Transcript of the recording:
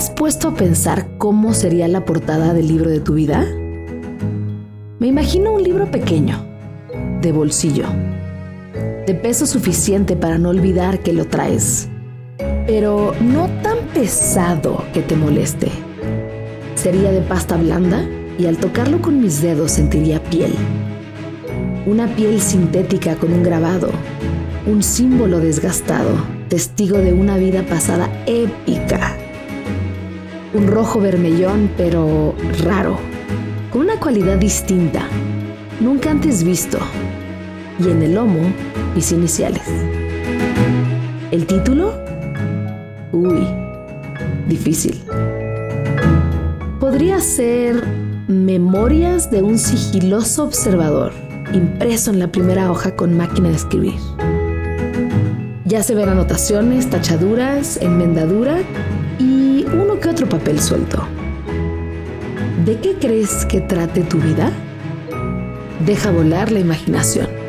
has puesto a pensar cómo sería la portada del libro de tu vida? Me imagino un libro pequeño, de bolsillo, de peso suficiente para no olvidar que lo traes, pero no tan pesado que te moleste. Sería de pasta blanda y al tocarlo con mis dedos sentiría piel. Una piel sintética con un grabado, un símbolo desgastado, testigo de una vida pasada épica. Un rojo vermellón pero raro, con una cualidad distinta, nunca antes visto. Y en el lomo, mis iniciales. ¿El título? Uy, difícil. Podría ser Memorias de un sigiloso observador, impreso en la primera hoja con máquina de escribir. Ya se ven anotaciones, tachaduras, enmendadura que otro papel suelto. ¿De qué crees que trate tu vida? Deja volar la imaginación.